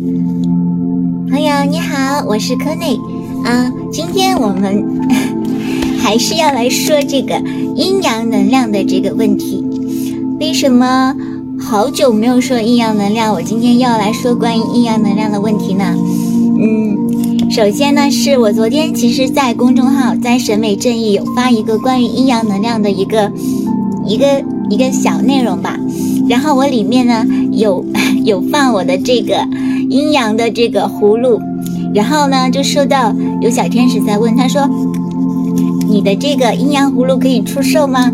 朋友你好，我是柯内啊。今天我们 还是要来说这个阴阳能量的这个问题。为什么好久没有说阴阳能量？我今天要来说关于阴阳能量的问题呢？嗯，首先呢，是我昨天其实在公众号在审美正义有发一个关于阴阳能量的一个一个一个小内容吧。然后我里面呢有有放我的这个。阴阳的这个葫芦，然后呢，就收到有小天使在问，他说：“你的这个阴阳葫芦可以出售吗？”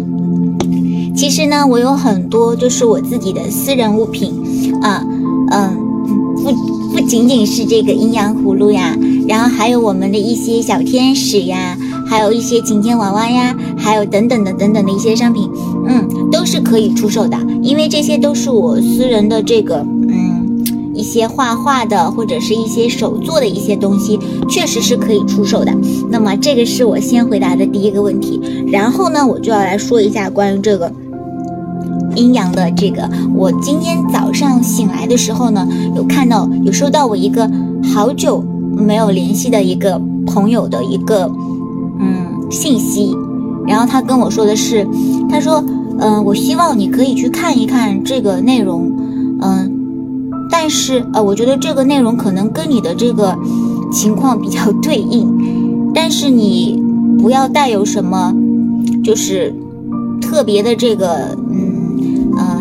其实呢，我有很多就是我自己的私人物品啊，嗯，不不仅仅是这个阴阳葫芦呀，然后还有我们的一些小天使呀，还有一些晴天娃娃呀，还有等等的等等的一些商品，嗯，都是可以出售的，因为这些都是我私人的这个。一些画画的或者是一些手做的一些东西，确实是可以出售的。那么这个是我先回答的第一个问题，然后呢，我就要来说一下关于这个阴阳的这个。我今天早上醒来的时候呢，有看到有收到我一个好久没有联系的一个朋友的一个嗯信息，然后他跟我说的是，他说嗯，我希望你可以去看一看这个内容，嗯。但是呃，我觉得这个内容可能跟你的这个情况比较对应，但是你不要带有什么就是特别的这个嗯呃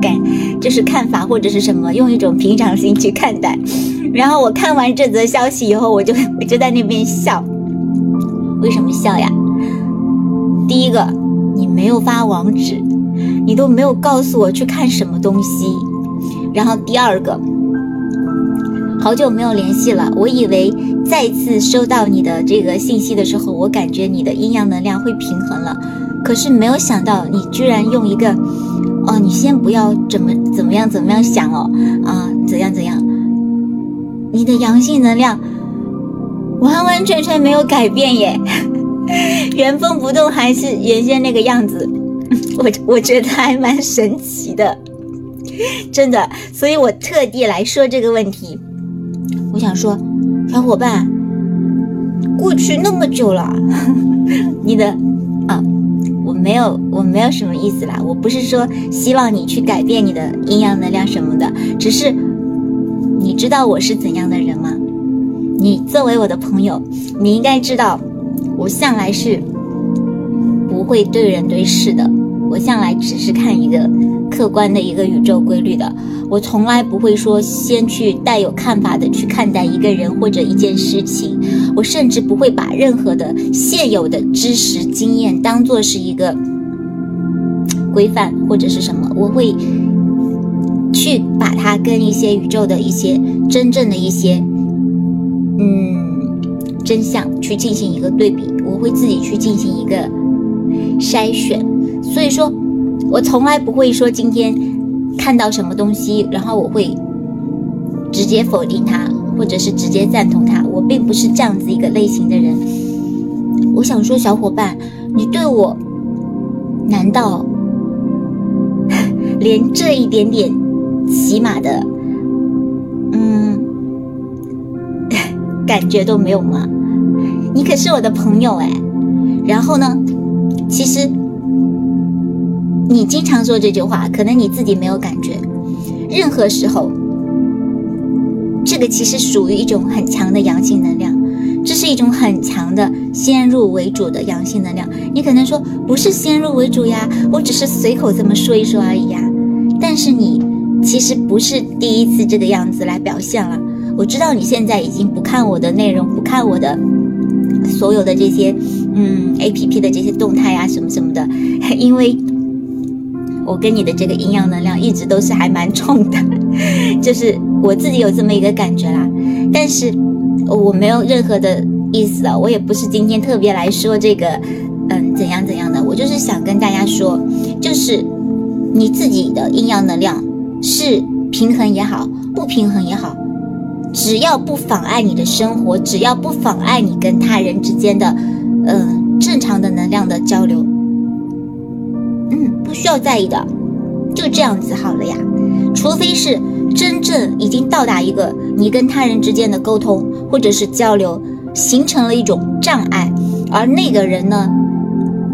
感就是看法或者是什么，用一种平常心去看待。然后我看完这则消息以后，我就我就在那边笑，为什么笑呀？第一个，你没有发网址，你都没有告诉我去看什么东西。然后第二个，好久没有联系了。我以为再次收到你的这个信息的时候，我感觉你的阴阳能量会平衡了。可是没有想到，你居然用一个，哦，你先不要怎么怎么样怎么样想哦，啊，怎样怎样，你的阳性能量完完全全没有改变耶，原封不动还是原先那个样子。我我觉得还蛮神奇的。真的，所以我特地来说这个问题。我想说，小伙伴，过去那么久了，你的啊，我没有，我没有什么意思啦。我不是说希望你去改变你的阴阳能量什么的，只是你知道我是怎样的人吗？你作为我的朋友，你应该知道，我向来是不会对人对事的。我向来只是看一个客观的一个宇宙规律的，我从来不会说先去带有看法的去看待一个人或者一件事情，我甚至不会把任何的现有的知识经验当做是一个 规范或者是什么，我会去把它跟一些宇宙的一些真正的一些嗯真相去进行一个对比，我会自己去进行一个筛选。所以说，我从来不会说今天看到什么东西，然后我会直接否定它，或者是直接赞同它。我并不是这样子一个类型的人。我想说，小伙伴，你对我难道 连这一点点起码的嗯 感觉都没有吗？你可是我的朋友哎。然后呢，其实。你经常说这句话，可能你自己没有感觉。任何时候，这个其实属于一种很强的阳性能量，这是一种很强的先入为主的阳性能量。你可能说不是先入为主呀，我只是随口这么说一说而已呀。但是你其实不是第一次这个样子来表现了。我知道你现在已经不看我的内容，不看我的所有的这些嗯 A P P 的这些动态呀什么什么的，因为。我跟你的这个阴阳能量一直都是还蛮冲的，就是我自己有这么一个感觉啦。但是我没有任何的意思啊，我也不是今天特别来说这个，嗯，怎样怎样的。我就是想跟大家说，就是你自己的阴阳能量是平衡也好，不平衡也好，只要不妨碍你的生活，只要不妨碍你跟他人之间的，嗯，正常的能量的交流。嗯，不需要在意的，就这样子好了呀。除非是真正已经到达一个你跟他人之间的沟通或者是交流形成了一种障碍，而那个人呢，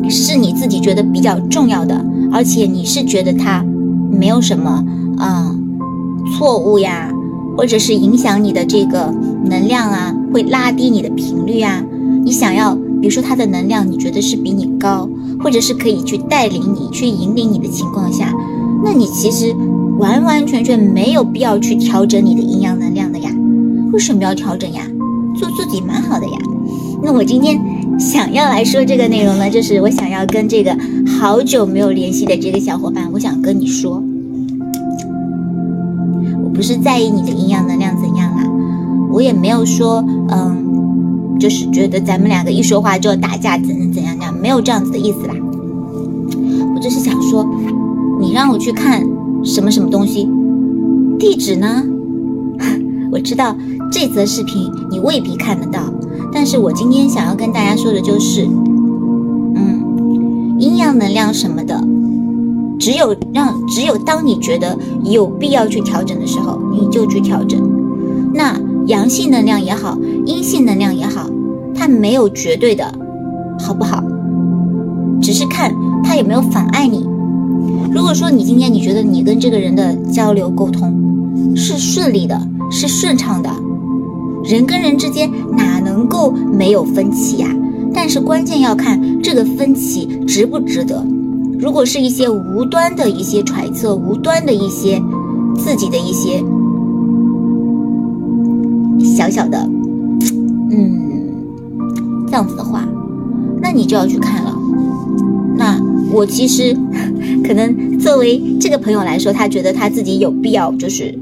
是你自己觉得比较重要的，而且你是觉得他没有什么啊错误呀，或者是影响你的这个能量啊，会拉低你的频率啊，你想要，比如说他的能量你觉得是比你高，或者是可以去带领你去引领你的情况下，那你其实。完完全全没有必要去调整你的阴阳能量的呀，为什么要调整呀？做自己蛮好的呀。那我今天想要来说这个内容呢，就是我想要跟这个好久没有联系的这个小伙伴，我想跟你说，我不是在意你的阴阳能量怎样啦，我也没有说，嗯，就是觉得咱们两个一说话就要打架，怎怎怎样样，没有这样子的意思啦。就是想说，你让我去看。什么什么东西？地址呢？我知道这则视频你未必看得到，但是我今天想要跟大家说的就是，嗯，阴阳能量什么的，只有让只有当你觉得有必要去调整的时候，你就去调整。那阳性能量也好，阴性能量也好，它没有绝对的，好不好？只是看他有没有妨碍你。如果说你今天你觉得你跟这个人的交流沟通是顺利的，是顺畅的，人跟人之间哪能够没有分歧呀？但是关键要看这个分歧值不值得。如果是一些无端的一些揣测，无端的一些自己的一些小小的，嗯，这样子的话，那你就要去看了。那我其实。可能作为这个朋友来说，他觉得他自己有必要，就是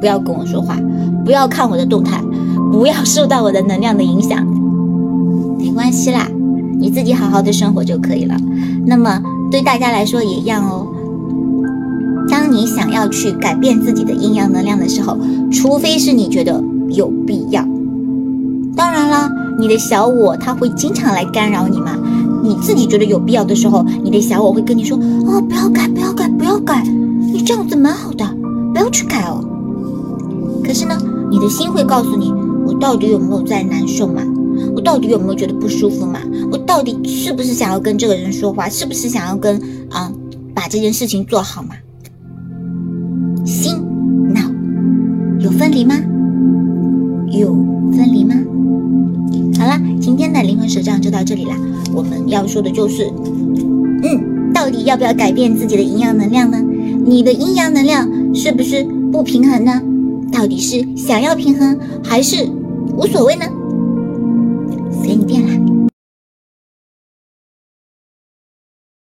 不要跟我说话，不要看我的动态，不要受到我的能量的影响。没关系啦，你自己好好的生活就可以了。那么对大家来说也一样哦。当你想要去改变自己的阴阳能量的时候，除非是你觉得有必要。当然啦，你的小我他会经常来干扰你嘛。你自己觉得有必要的时候，你的小我会跟你说：“哦，不要改，不要改，不要改，你这样子蛮好的，不要去改哦。”可是呢，你的心会告诉你：“我到底有没有在难受嘛？我到底有没有觉得不舒服嘛？我到底是不是想要跟这个人说话？是不是想要跟啊把这件事情做好嘛？”心、脑有分离吗？有分离吗？好了，今天的灵魂手账就到这里啦。我们要说的就是，嗯，到底要不要改变自己的阴阳能量呢？你的阴阳能量是不是不平衡呢？到底是想要平衡还是无所谓呢？随你便。